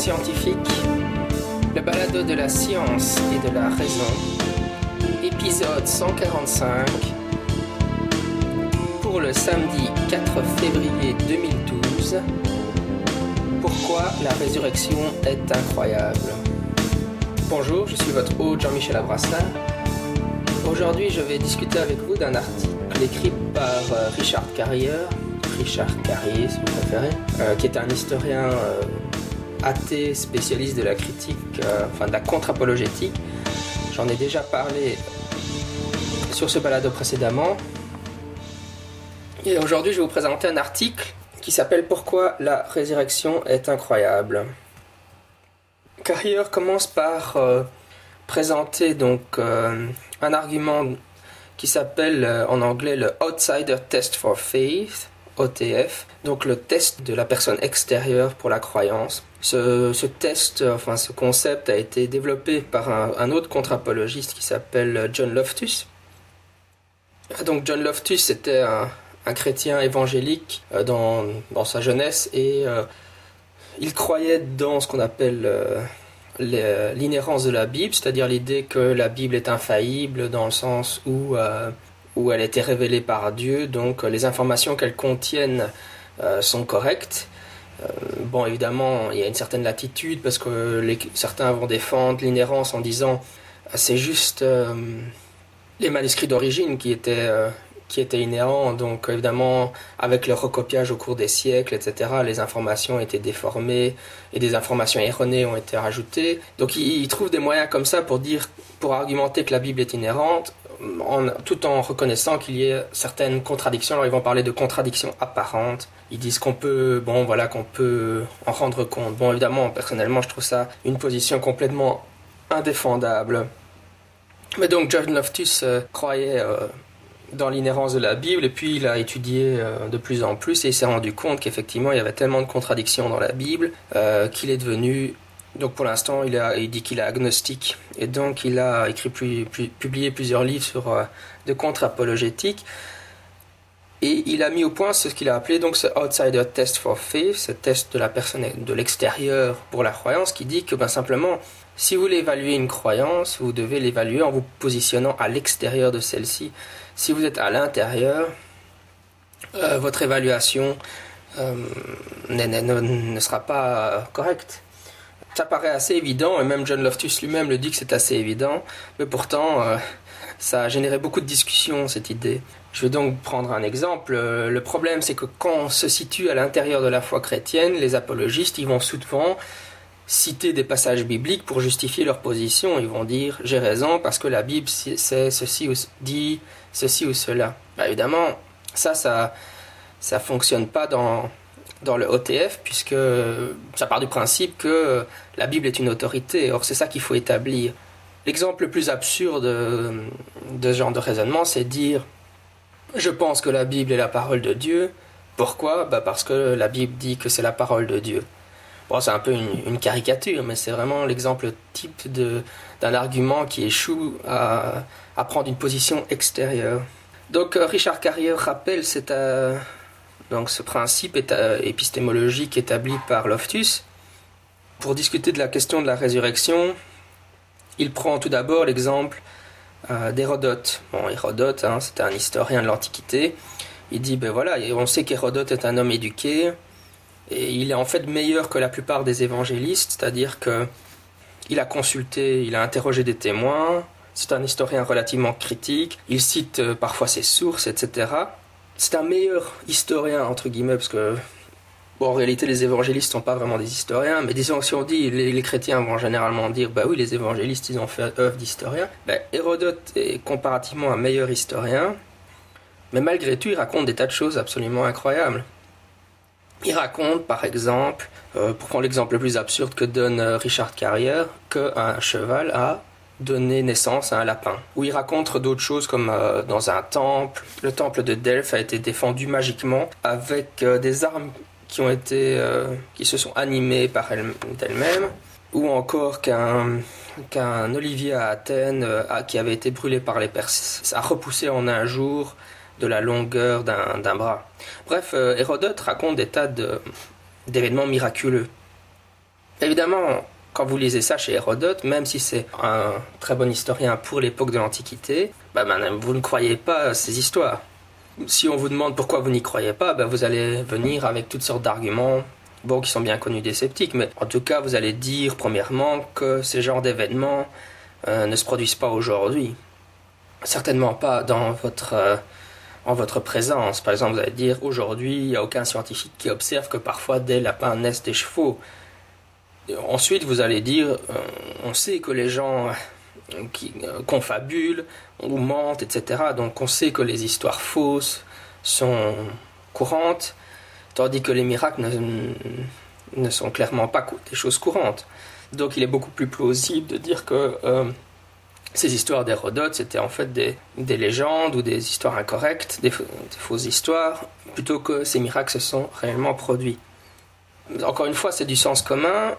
Scientifique, le balado de la science et de la raison, épisode 145, pour le samedi 4 février 2012. Pourquoi la résurrection est incroyable Bonjour, je suis votre hôte Jean-Michel Abrassin. Aujourd'hui, je vais discuter avec vous d'un article écrit par euh, Richard Carrier, Richard Carrier si vous préférez, euh, qui est un historien euh, athée spécialiste de la critique, enfin de la contre-apologétique. J'en ai déjà parlé sur ce balado précédemment. Et aujourd'hui, je vais vous présenter un article qui s'appelle Pourquoi la résurrection est incroyable? Carrier commence par présenter donc un argument qui s'appelle en anglais le Outsider Test for Faith, OTF, donc le test de la personne extérieure pour la croyance. Ce, test, enfin ce concept a été développé par un, autre contre-apologiste qui s'appelle John Loftus. Donc John Loftus était un, chrétien évangélique euh, dans, dans, sa jeunesse et euh, il croyait dans ce qu'on appelle euh, l'inhérence de la Bible, c'est-à-dire l'idée que la Bible est infaillible dans le sens où où elle a été révélée par Dieu, donc les informations qu'elle contiennent euh, sont correctes. Euh, bon, évidemment, il y a une certaine latitude parce que certains vont défendre l'inhérence en disant euh, c'est juste les manuscrits d'origine qui étaient qui étaient inhérents. Donc évidemment, avec le recopiage au cours des siècles, etc., les informations ont été déformées et des informations erronées ont été rajoutées. Donc ils, ils trouvent des moyens comme ça pour dire, pour argumenter que la Bible est inhérente tout en reconnaissant qu'il y ait certaines contradictions. Alors ils vont parler de contradictions apparentes. Ils disent qu'on peut, bon voilà, qu'on peut en rendre compte. Bon évidemment, personnellement, je trouve ça une position complètement indéfendable. Mais donc John Loftus euh, croyait euh, dans l'inhérence de la Bible et puis il a étudié euh, de plus en plus et il s'est rendu compte qu'effectivement il y avait tellement de contradictions dans la Bible qu'il est devenu donc pour l'instant, il, il, dit qu'il est agnostique. Et donc il a écrit publié plusieurs livres sur euh, de contre-apologétique et il a mis au point ce qu'il a appelé donc ce outsider test for faith, ce test de la personne de l'extérieur pour la croyance, qui dit que ben, simplement, si vous voulez évaluer une croyance, vous devez l'évaluer en vous positionnant à l'extérieur de celle-ci. Si vous êtes à l'intérieur, euh, votre évaluation euh, ne, sera pas correcte ça paraît assez évident, et même John Loftus lui-même le dit que c'est assez évident, mais pourtant, euh, ça a généré beaucoup de discussions, cette idée. Je vais donc prendre un exemple. Euh, le problème, c'est que quand on se situe à l'intérieur de la foi chrétienne, les apologistes, ils vont souvent citer des passages bibliques pour justifier leur position. Ils vont dire j'ai raison parce que la Bible c'est ceci ou dit ceci ou cela. Bah, évidemment, ça, ça, ça fonctionne pas dans dans le OTF, puisque ça part du principe que la Bible est une autorité. Or, c'est ça qu'il faut établir. L'exemple le plus absurde de ce genre de raisonnement, c'est dire Je pense que la Bible est la parole de Dieu. Pourquoi? Bah Parce que la Bible dit que c'est la parole de Dieu. Bon, c'est un peu une, caricature, mais c'est vraiment l'exemple type d'un argument qui échoue à, prendre une position extérieure. Donc, Richard Carrier rappelle cette. Euh, donc ce principe épistémologique établi par Loftus. Pour discuter de la question de la résurrection, il prend tout d'abord l'exemple euh, d'Hérodote. Bon, Hérodote, hein, c'était un historien de l'Antiquité. Il dit, ben voilà, on sait qu'Hérodote est un homme éduqué, et il est en fait meilleur que la plupart des évangélistes, c'est-à-dire que il a consulté, il a interrogé des témoins, c'est un historien relativement critique, il cite euh, parfois ses sources, etc c'est un meilleur historien, entre guillemets, parce que, en réalité, les évangélistes sont pas vraiment des historiens, mais disons, si on dit, les, chrétiens vont généralement dire, bah oui, les évangélistes, ils ont fait œuvre d'historien. Ben, Hérodote est comparativement un meilleur historien, mais malgré tout, il raconte des tas de choses absolument incroyables. Il raconte, par exemple, euh, pour prendre l'exemple le plus absurde que donne euh, Richard Carrier, qu'un cheval a donner naissance à un lapin. Où il raconte d'autres choses comme euh, dans un temple, le temple de Delphes a été défendu magiquement avec euh, des armes qui ont été euh, qui se sont animées par elles-mêmes ou encore qu'un qu'un olivier à Athènes qui avait été brûlé par les Perses a repoussé en un jour de la longueur d'un bras. Bref, Hérodote raconte des tas d'événements miraculeux. Évidemment, quand vous lisez ça chez Hérodote, même si c'est un très bon historien pour l'époque de l'Antiquité, bah, vous ne croyez pas ces histoires. Si on vous demande pourquoi vous n'y croyez pas, bah, vous allez venir avec toutes sortes d'arguments, bon, qui sont bien connus des sceptiques, mais en tout cas, vous allez dire, premièrement, que ces genres d'événements euh, ne se produisent pas aujourd'hui. Certainement pas dans votre, euh, en votre présence. Par exemple, vous allez dire, aujourd'hui, il n'y a aucun scientifique qui observe que parfois des lapins naissent des chevaux. Ensuite, vous allez dire, euh, on sait que les gens qui confabulent ou mentent, etc. Donc on sait que les histoires fausses sont courantes tandis que les miracles ne, sont clairement pas des choses courantes. Donc il est beaucoup plus plausible de dire que euh, ces histoires d'Hérodote, c'était en fait des, légendes ou des histoires incorrectes, des, fausses histoires, plutôt que ces miracles se sont réellement produits. Encore une fois, c'est du sens commun,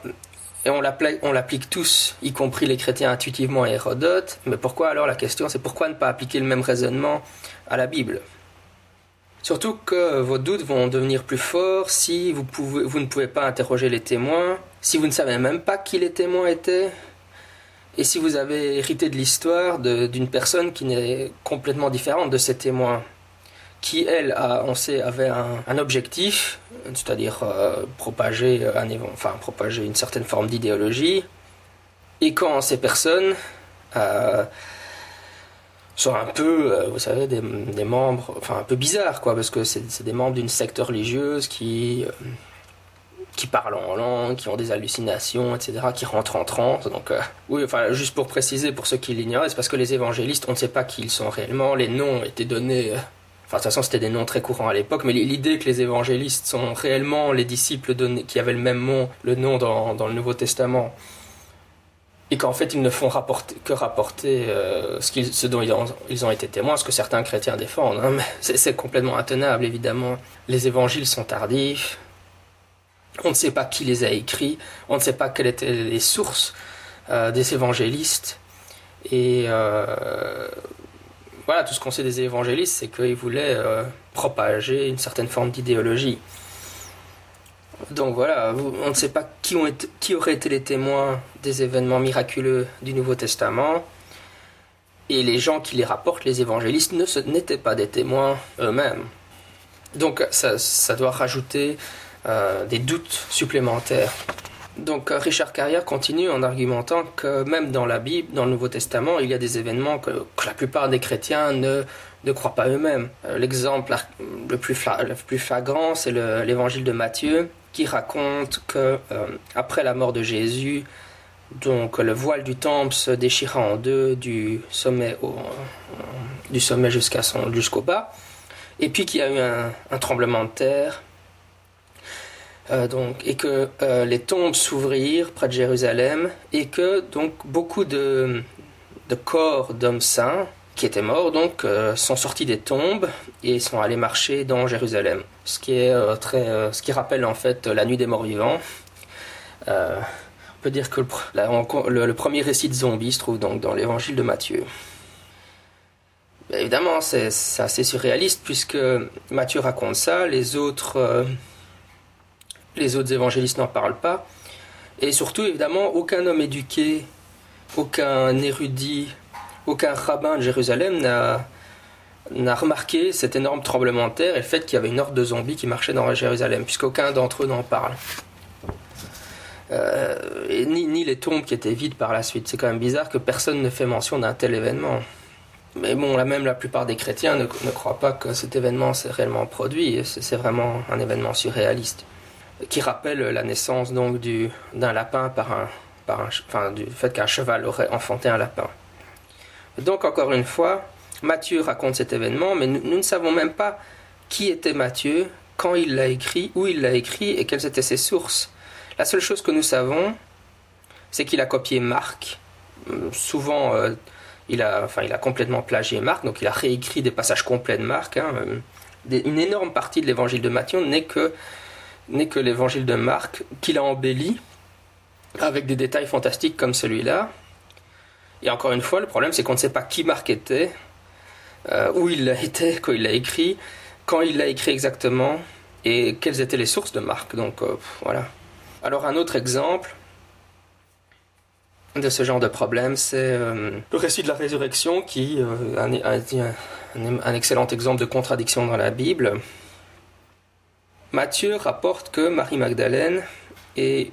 et on l'applique tous, y compris les chrétiens intuitivement à Hérodote, mais pourquoi alors la question, c'est pourquoi ne pas appliquer le même raisonnement à la Bible? Surtout que vos doutes vont devenir plus forts si vous, pouvez, vous ne pouvez pas interroger les témoins, si vous ne savez même pas qui les témoins étaient, et si vous avez hérité de l'histoire d'une personne qui n'est complètement différente de ces témoins, qui, elle, a, on sait, avait un, objectif, c'est-à-dire euh, propager, un, enfin, propager une certaine forme d'idéologie, et quand ces personnes... Euh, sont un peu, euh, vous savez, des, membres, enfin un peu bizarres, quoi, parce que c'est des membres d'une secte religieuse qui, qui parlent en langue, qui ont des hallucinations, etc., qui rentrent en transe. Donc, oui, enfin, juste pour préciser, pour ceux qui l'ignoraient, c'est parce que les évangélistes, on ne sait pas qui ils sont réellement, les noms étaient donnés. Enfin, de toute façon, c'était des noms très courants à l'époque, mais l'idée que les évangélistes sont réellement les disciples qui avaient le même nom, le nom dans, le Nouveau Testament, et qu'en fait ils ne font que rapporter euh, ce, dont ils ont, été témoins, ce que certains chrétiens défendent. Hein, c'est complètement intenable, évidemment. Les évangiles sont tardifs, on ne sait pas qui les a écrits, on ne sait pas quelles étaient les sources euh, des évangélistes. Et euh, voilà, tout ce qu'on sait des évangélistes, c'est qu'ils voulaient propager une certaine forme d'idéologie. Donc voilà, on ne sait pas qui, ont été, auraient été les témoins des événements miraculeux du Nouveau Testament. Et les gens qui les rapportent, les évangélistes, n'étaient pas des témoins eux-mêmes. Donc ça, doit rajouter euh, des doutes supplémentaires. Donc Richard Carrière continue en argumentant que même dans la Bible, dans le Nouveau Testament, il y a des événements que, la plupart des chrétiens ne, ne croient pas eux-mêmes. Euh, l'exemple le plus, le plus flagrant, c'est l'évangile de Matthieu, qui raconte que euh, après la mort de Jésus, donc le voile du temple se déchira en deux du sommet au, du sommet jusqu'à son jusqu'au bas, et puis qu'il y a eu un, tremblement de terre. Euh, donc, et que euh, les tombes s'ouvrirent près de Jérusalem et que donc beaucoup de, de corps d'hommes saints qui étaient morts donc euh, sont sortis des tombes et sont allés marcher dans Jérusalem. Ce qui est très, ce qui rappelle en fait la nuit des morts vivants. on peut dire que le, le, premier récit de zombies se trouve donc dans l'évangile de Matthieu. évidemment, c'est assez surréaliste puisque Matthieu raconte ça, les autres, les autres évangélistes n'en parlent pas. Et surtout, évidemment, aucun homme éduqué, aucun érudit aucun rabbin de Jérusalem n'a remarqué cet énorme tremblement de terre et le fait qu'il y avait une horde de zombies qui marchait dans Jérusalem, puisqu'aucun d'entre eux n'en parle. Euh, ni, les tombes qui étaient vides par la suite. C'est quand même bizarre que personne ne fait mention d'un tel événement. Mais bon, là même la plupart des chrétiens ne, croient pas que cet événement s'est réellement produit. C'est vraiment un événement surréaliste qui rappelle la naissance donc d'un lapin par un, par un, enfin, du fait qu'un cheval aurait enfanté un lapin. Donc encore une fois, Matthieu raconte cet événement, mais nous, ne savons même pas qui était Matthieu, quand il l'a écrit, où il l'a écrit et quelles étaient ses sources. La seule chose que nous savons, c'est qu'il a copié Marc. Souvent, euh, il, a, enfin, il a complètement plagié Marc, donc il a réécrit des passages complets de Marc. Hein. Hum, une énorme partie de l'évangile de Matthieu n'est que, n'est que l'évangile de Marc qu'il a embelli avec des détails fantastiques comme celui-là. Et encore une fois, le problème, c'est qu'on ne sait pas qui Marc était, euh, où il l'a été, quand il l'a écrit, quand il l'a écrit exactement, et quelles étaient les sources de Marc. Donc euh, voilà. Alors un autre exemple, de ce genre de problème, c'est le récit de la résurrection qui est un, excellent exemple de contradiction dans la Bible. Matthieu rapporte que Marie Magdalène et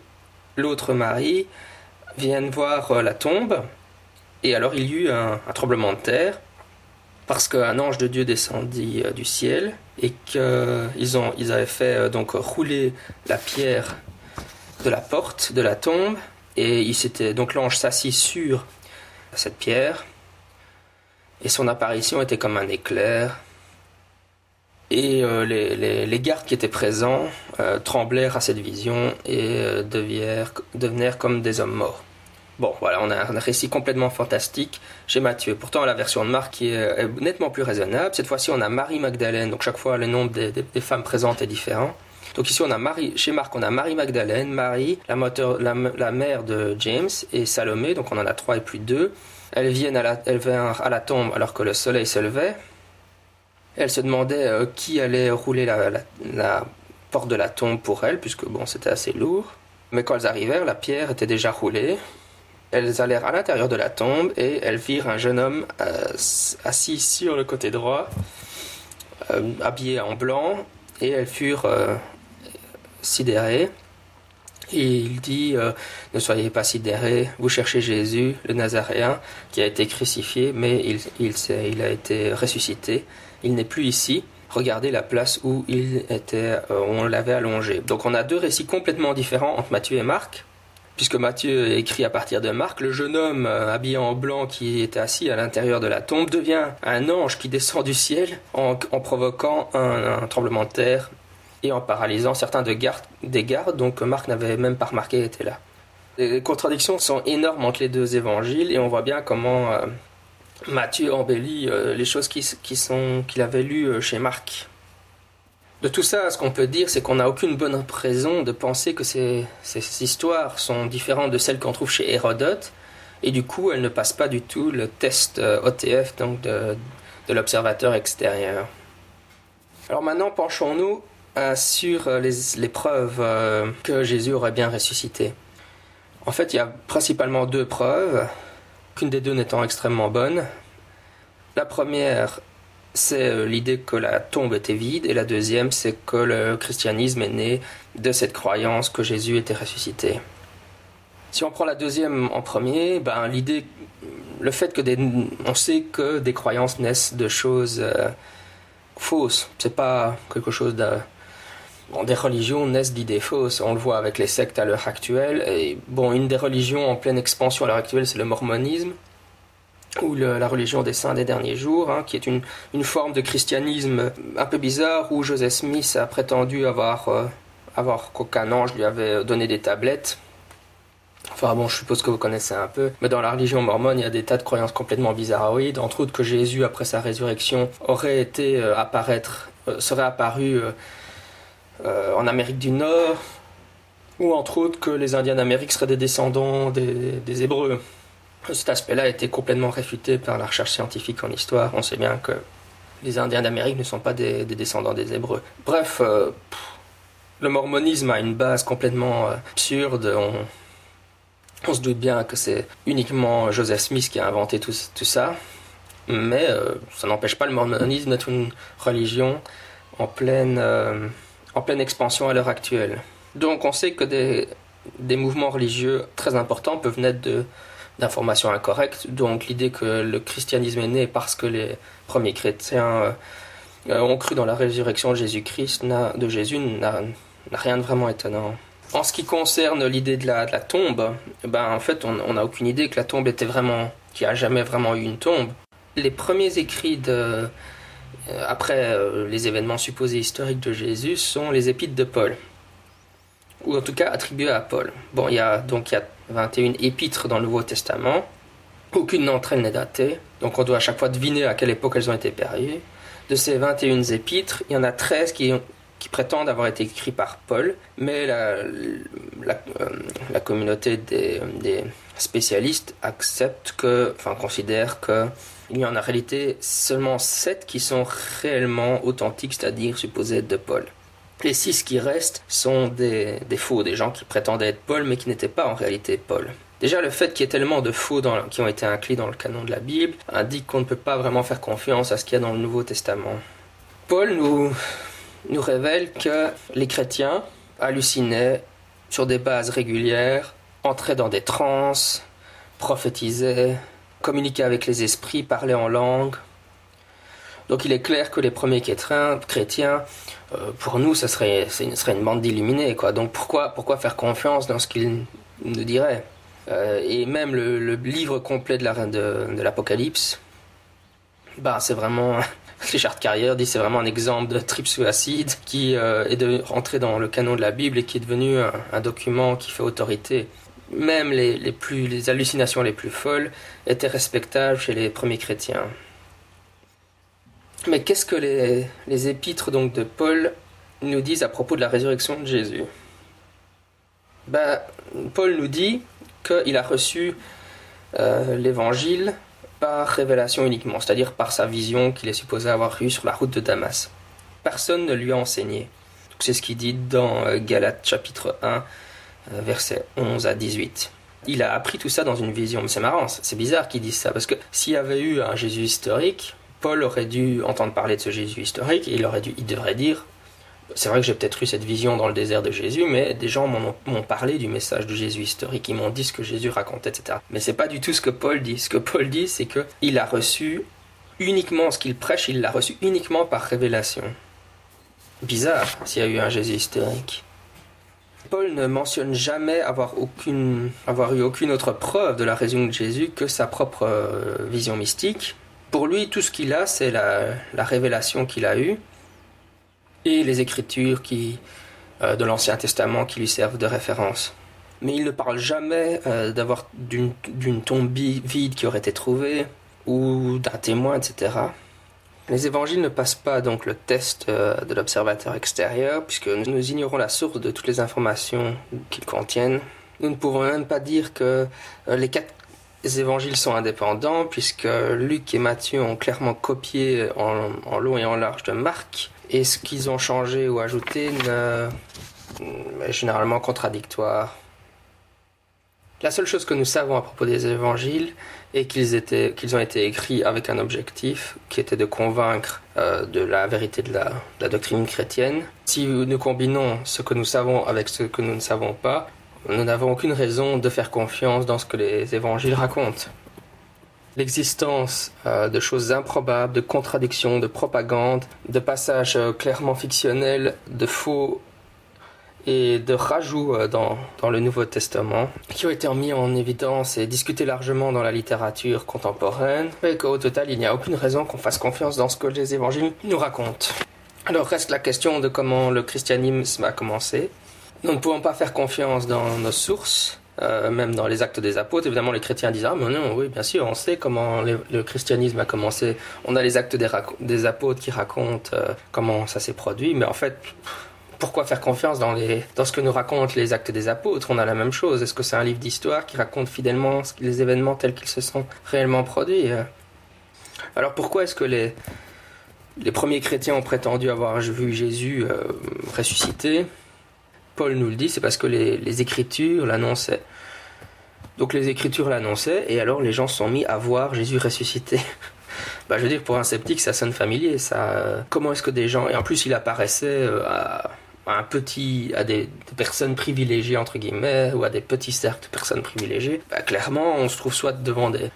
l'autre Marie viennent voir la tombe, et alors il y eut un tremblement de terre, parce qu'un ange de Dieu descendit euh, du ciel et qu'ils avaient fait euh, donc rouler la pierre de la porte de la tombe et il s'était donc l'ange s'assit sur cette pierre et son apparition était comme un éclair et euh, les, gardes qui étaient présents tremblèrent à cette vision et devinrent comme des hommes morts. Bon, voilà, on a un récit complètement fantastique chez Matthieu. Pourtant, la version de Marc est, nettement plus raisonnable. Cette fois-ci, on a Marie Magdalène, donc chaque fois le nombre des, femmes présentes est différent. Donc ici, on a Marie, chez Marc, on a Marie Magdalène, Marie, la, la, mère de James, et Salomé, donc on en a trois et plus deux. Elles viennent à la, elles à la tombe alors que le soleil se levait. Elles se demandaient euh, qui allait rouler la, porte de la tombe pour elles, puisque bon, c'était assez lourd. Mais quand elles arrivèrent, la pierre était déjà roulée. Elles allèrent à l'intérieur de la tombe et elles virent un jeune homme euh, assis sur le côté droit, euh, habillé en blanc, et elles furent sidérées. Et il dit Ne soyez pas sidérés, vous cherchez Jésus, le Nazaréen, qui a été crucifié, mais il, il a été ressuscité. Il n'est plus ici. Regardez la place où il était, on l'avait allongé. Donc on a deux récits complètement différents entre Matthieu et Marc puisque Matthieu écrit à partir de Marc, le jeune homme euh, habillé en blanc qui était assis à l'intérieur de la tombe devient un ange qui descend du ciel en, provoquant un, tremblement de terre et en paralysant certains de des gardes, donc Marc n'avait même pas remarqué était là. Les contradictions sont énormes entre les deux évangiles et on voit bien comment euh, Matthieu embellit euh, les choses qui, sont qu'il avait lues chez Marc. De tout ça, ce qu'on peut dire, c'est qu'on n'a aucune bonne raison de penser que ces, histoires sont différentes de celles qu'on trouve chez Hérodote, et du coup, elles ne passent pas du tout le test euh, OTF, donc de, l'observateur extérieur. Alors maintenant, penchons-nous euh, sur euh, les, preuves que Jésus aurait bien ressuscité. En fait, il y a principalement deux preuves, des deux n'étant extrêmement bonne. La première c'est euh, l'idée que la tombe était vide, et la deuxième, c'est que le christianisme est né de cette croyance que Jésus était ressuscité. Si on prend la deuxième en premier, ben, l'idée, le fait que des, on sait que des croyances naissent de choses euh, fausses, c'est pas quelque chose de, bon, des religions naissent d'idées fausses. On le voit avec les sectes à l'heure actuelle. Et bon, une des religions en pleine expansion à l'heure actuelle, c'est le mormonisme ou la religion des saints des derniers jours, hein, qui est une, une, forme de christianisme un peu bizarre où Joseph Smith a prétendu avoir, euh, avoir qu'aucun ange lui avait donné des tablettes. Enfin bon, je suppose que vous connaissez un peu. Mais dans la religion mormone, il y a des tas de croyances complètement bizarroïdes, entre autres que Jésus, après sa résurrection, aurait été euh, apparaître, euh, serait apparu en Amérique du Nord, ou entre autres que les Indiens d'Amérique seraient des descendants des, Hébreux. Cet aspect-là a été complètement réfuté par la recherche scientifique en histoire. On sait bien que les Indiens d'Amérique ne sont pas des, descendants des Hébreux. Bref, euh, le mormonisme a une base complètement euh, absurde. On, se doute bien que c'est uniquement Joseph Smith qui a inventé tout, ça. Mais euh, ça n'empêche pas le mormonisme d'être une religion en pleine, en pleine expansion à l'heure actuelle. Donc on sait que des, des mouvements religieux très importants peuvent naître de d'informations incorrectes. Donc l'idée que le christianisme est né parce que les premiers chrétiens euh, ont cru dans la résurrection de Jésus-Christ, de Jésus, n'a rien de vraiment étonnant. En ce qui concerne l'idée de la, tombe, ben en fait on n'a aucune idée que la tombe était vraiment, qu'il n'y a jamais vraiment eu une tombe. Les premiers écrits de, euh, après euh, les événements supposés historiques de Jésus sont les épîtres de Paul, ou en tout cas attribués à Paul. Bon, il y a donc il y a 21 épîtres dans le Nouveau Testament. Aucune d'entre elles n'est datée, donc on doit à chaque fois deviner à quelle époque elles ont été périées. De ces 21 épîtres, il y en a 13 qui, qui prétendent avoir été écrits par Paul, mais la, la, euh, communauté des, des, spécialistes accepte que, enfin considère que il y en a en réalité seulement 7 qui sont réellement authentiques, c'est-à-dire supposés de Paul. Les six qui restent sont des, faux, des gens qui prétendaient être Paul mais qui n'étaient pas en réalité Paul. Déjà, le fait qu'il y ait tellement de faux qui ont été inclus dans le canon de la Bible indique qu'on ne peut pas vraiment faire confiance à ce qu'il y a dans le Nouveau Testament. Paul nous, nous révèle que les chrétiens hallucinaient sur des bases régulières, entraient dans des transes, prophétisaient, communiquaient avec les esprits, parlaient en langue. Donc il est clair que les premiers chrétiens, euh, pour nous, ce serait, serait une bande d'illuminés. Donc pourquoi, pourquoi faire confiance dans ce qu'ils nous diraient euh, et même le, livre complet de l'Apocalypse, la, bah, c'est vraiment. Richard Carrier dit c'est vraiment un exemple de trip suicide qui euh, est de, rentré dans le canon de la Bible et qui est devenu un, document qui fait autorité. Même les, plus, les hallucinations les plus folles étaient respectables chez les premiers chrétiens. Mais qu'est-ce que les, les épîtres donc de Paul nous disent à propos de la résurrection de Jésus? Ben, Paul nous dit qu'il a reçu euh, l'évangile par révélation uniquement, c'est-à-dire par sa vision qu'il est supposé avoir eue sur la route de Damas. Personne ne lui a enseigné. C'est ce qu'il dit dans euh, Galates chapitre 1, euh, versets 11 à 18. Il a appris tout ça dans une vision. Mais c'est marrant, c'est bizarre qu'il dise ça, parce que s'il y avait eu un Jésus historique, Paul aurait dû entendre parler de ce Jésus historique et il, aurait dû, il devrait dire c'est vrai que j'ai peut-être eu cette vision dans le désert de Jésus, mais des gens m'ont parlé du message de Jésus historique, ils m'ont dit ce que Jésus racontait, etc. Mais c'est pas du tout ce que Paul dit. Ce que Paul dit, c'est que il a reçu uniquement ce qu'il prêche, il l'a reçu uniquement par révélation. Bizarre s'il y a eu un Jésus historique. Paul ne mentionne jamais avoir, aucune, avoir eu aucune autre preuve de la raison de Jésus que sa propre euh, vision mystique. Pour lui, tout ce qu'il a, c'est la, la révélation qu'il a eue et les écritures qui, euh, de l'Ancien Testament qui lui servent de référence. Mais il ne parle jamais euh, d'avoir d'une tombe vide qui aurait été trouvée ou d'un témoin, etc. Les évangiles ne passent pas donc le test euh, de l'observateur extérieur puisque nous ignorons la source de toutes les informations qu'ils contiennent. Nous ne pouvons même pas dire que les quatre évangiles sont indépendants puisque Luc et Matthieu ont clairement copié en, en long et en large de Marc et ce qu'ils ont changé ou ajouté est généralement contradictoire. La seule chose que nous savons à propos des évangiles est qu'ils ont été écrits avec un objectif qui était de convaincre euh, de la vérité de la, de la, doctrine chrétienne. Si nous combinons ce que nous savons avec ce que nous ne savons pas, nous n'avons aucune raison de faire confiance dans ce que les évangiles racontent l'existence euh, de choses improbables, de contradictions, de propagande, de passages euh, clairement fictionnels, de faux et de rajouts euh, dans, le Nouveau Testament, qui ont été mis en évidence et discutés largement dans la littérature contemporaine, et qu'au total, il n'y a aucune raison qu'on fasse confiance dans ce que les évangiles nous racontent. Alors reste la question de comment le christianisme a commencé. Nous ne pouvons pas faire confiance dans nos sources, euh, même dans les actes des apôtres, évidemment, les chrétiens disent Ah, mais non, oui, bien sûr, on sait comment le christianisme a commencé. On a les actes des, apôtres qui racontent euh, comment ça s'est produit, mais en fait, pourquoi faire confiance dans, les, dans ce que nous racontent les actes des apôtres? On a la même chose. Est-ce que c'est un livre d'histoire qui raconte fidèlement les événements tels qu'ils se sont réellement produits? Euh? Alors pourquoi est-ce que les, premiers chrétiens ont prétendu avoir vu Jésus ressuscité? Paul nous le dit, c'est parce que les, Écritures l'annonçaient. Donc les Écritures l'annonçaient, et alors les gens se sont mis à voir Jésus ressuscité. bah, je veux dire, pour un sceptique, ça sonne familier. Ça, comment est-ce que des gens, et en plus il apparaissait euh, à à des, personnes privilégiées entre guillemets ou à des petits cercles de personnes privilégiées, bah, clairement on se trouve soit devant des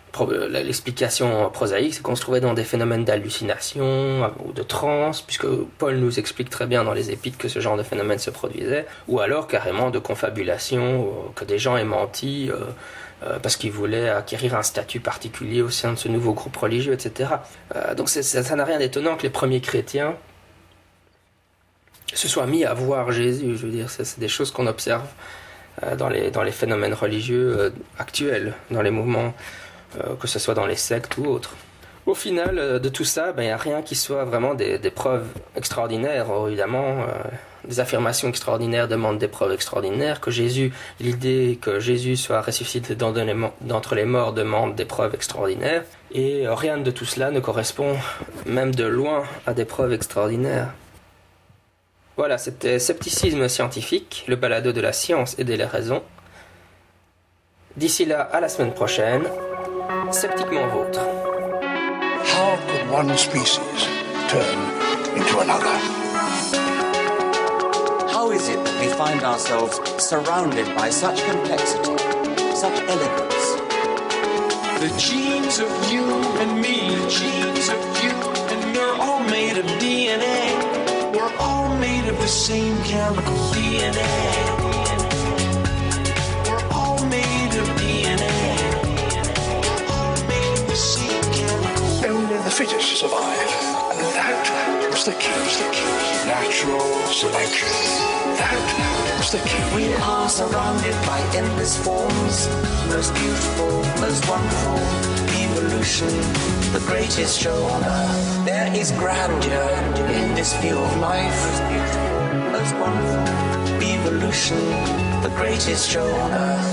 l'explication prosaïque, c'est qu'on se trouvait dans des phénomènes d'hallucination euh, ou de transe, puisque Paul nous explique très bien dans les épîtres que ce genre de phénomène se produisait, ou alors carrément de confabulation, que des gens aient menti. Euh, euh, parce qu'ils voulaient acquérir un statut particulier au sein de ce nouveau groupe religieux, etc. donc ça n'a rien d'étonnant que les premiers chrétiens se soit mis à voir Jésus. Je veux dire, c'est des choses qu'on observe euh, dans, les, dans les phénomènes religieux euh, actuels, dans les mouvements, euh, que ce soit dans les sectes ou autres. Au final de tout ça, ben, il n'y a rien qui soit vraiment des, preuves extraordinaires, évidemment. des affirmations extraordinaires demandent des preuves extraordinaires. Que Jésus, l'idée que Jésus soit ressuscité d'entre les morts demande des preuves extraordinaires. Et rien de tout cela ne correspond, même de loin, à des preuves extraordinaires. Voilà, c'était Scepticisme scientifique, le balado de la science et des raisons. D'ici là, à la semaine prochaine, sceptiquement vôtre. How could one species turn into another? How is it that we find ourselves surrounded by such complexity, such elegance? The genes of you made of the same chemical DNA. We're all made of DNA. We're all made of the same chemical. Only the fittest survive. And that was the key. Was the key. Natural selection. That was the key. We are surrounded by endless forms, most beautiful, most wonderful. Evolution, the greatest show on earth. There is grandeur in this view of life, most wonderful. Evolution, the greatest show on earth.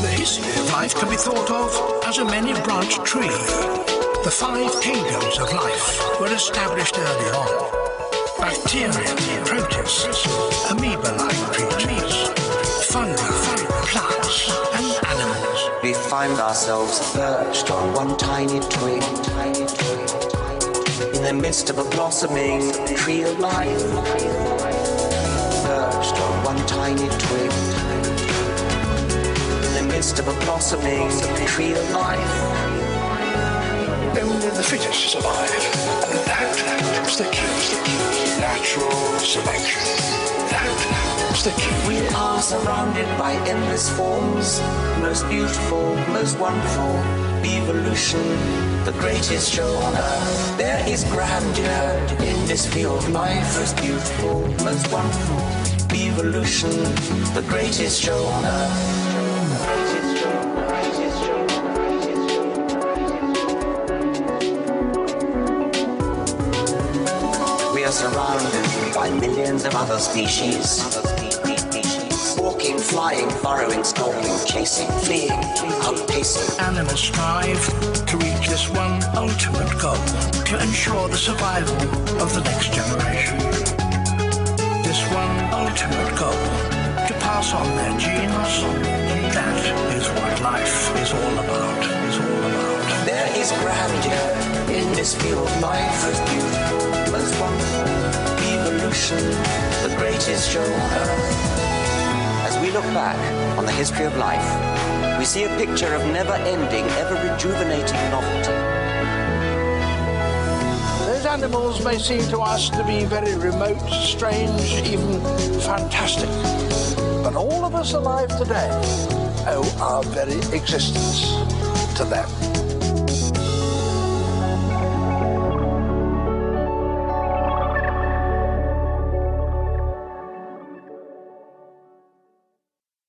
The history of life can be thought of as a many-branched tree. The five kingdoms of life were established early on. Bacteria, protists, amoeba-like creatures, fungi, plants, and animals. We find ourselves perched on one tiny twig, tiny twig, in the midst of a blossoming tree of life. Perched on one tiny twig, in the midst of a blossoming tree of life. Only the fittest survive. And that was the key. Natural selection. That key. We are surrounded by endless forms, most beautiful, most wonderful. Evolution, the greatest show on earth. There is grandeur in this field life, most beautiful, most wonderful. Evolution, the greatest show on earth. By millions of other species. Walking, flying, burrowing, stalking, chasing, fleeing, outpacing. Animals strive to reach this one ultimate goal to ensure the survival of the next generation. This one ultimate goal to pass on their genes. That is what life is all about. Is all about. There is grandeur in this field of life, most beautiful. The greatest show. As we look back on the history of life, we see a picture of never-ending, ever-rejuvenating novelty. Those animals may seem to us to be very remote, strange, even fantastic. But all of us alive today owe our very existence to them.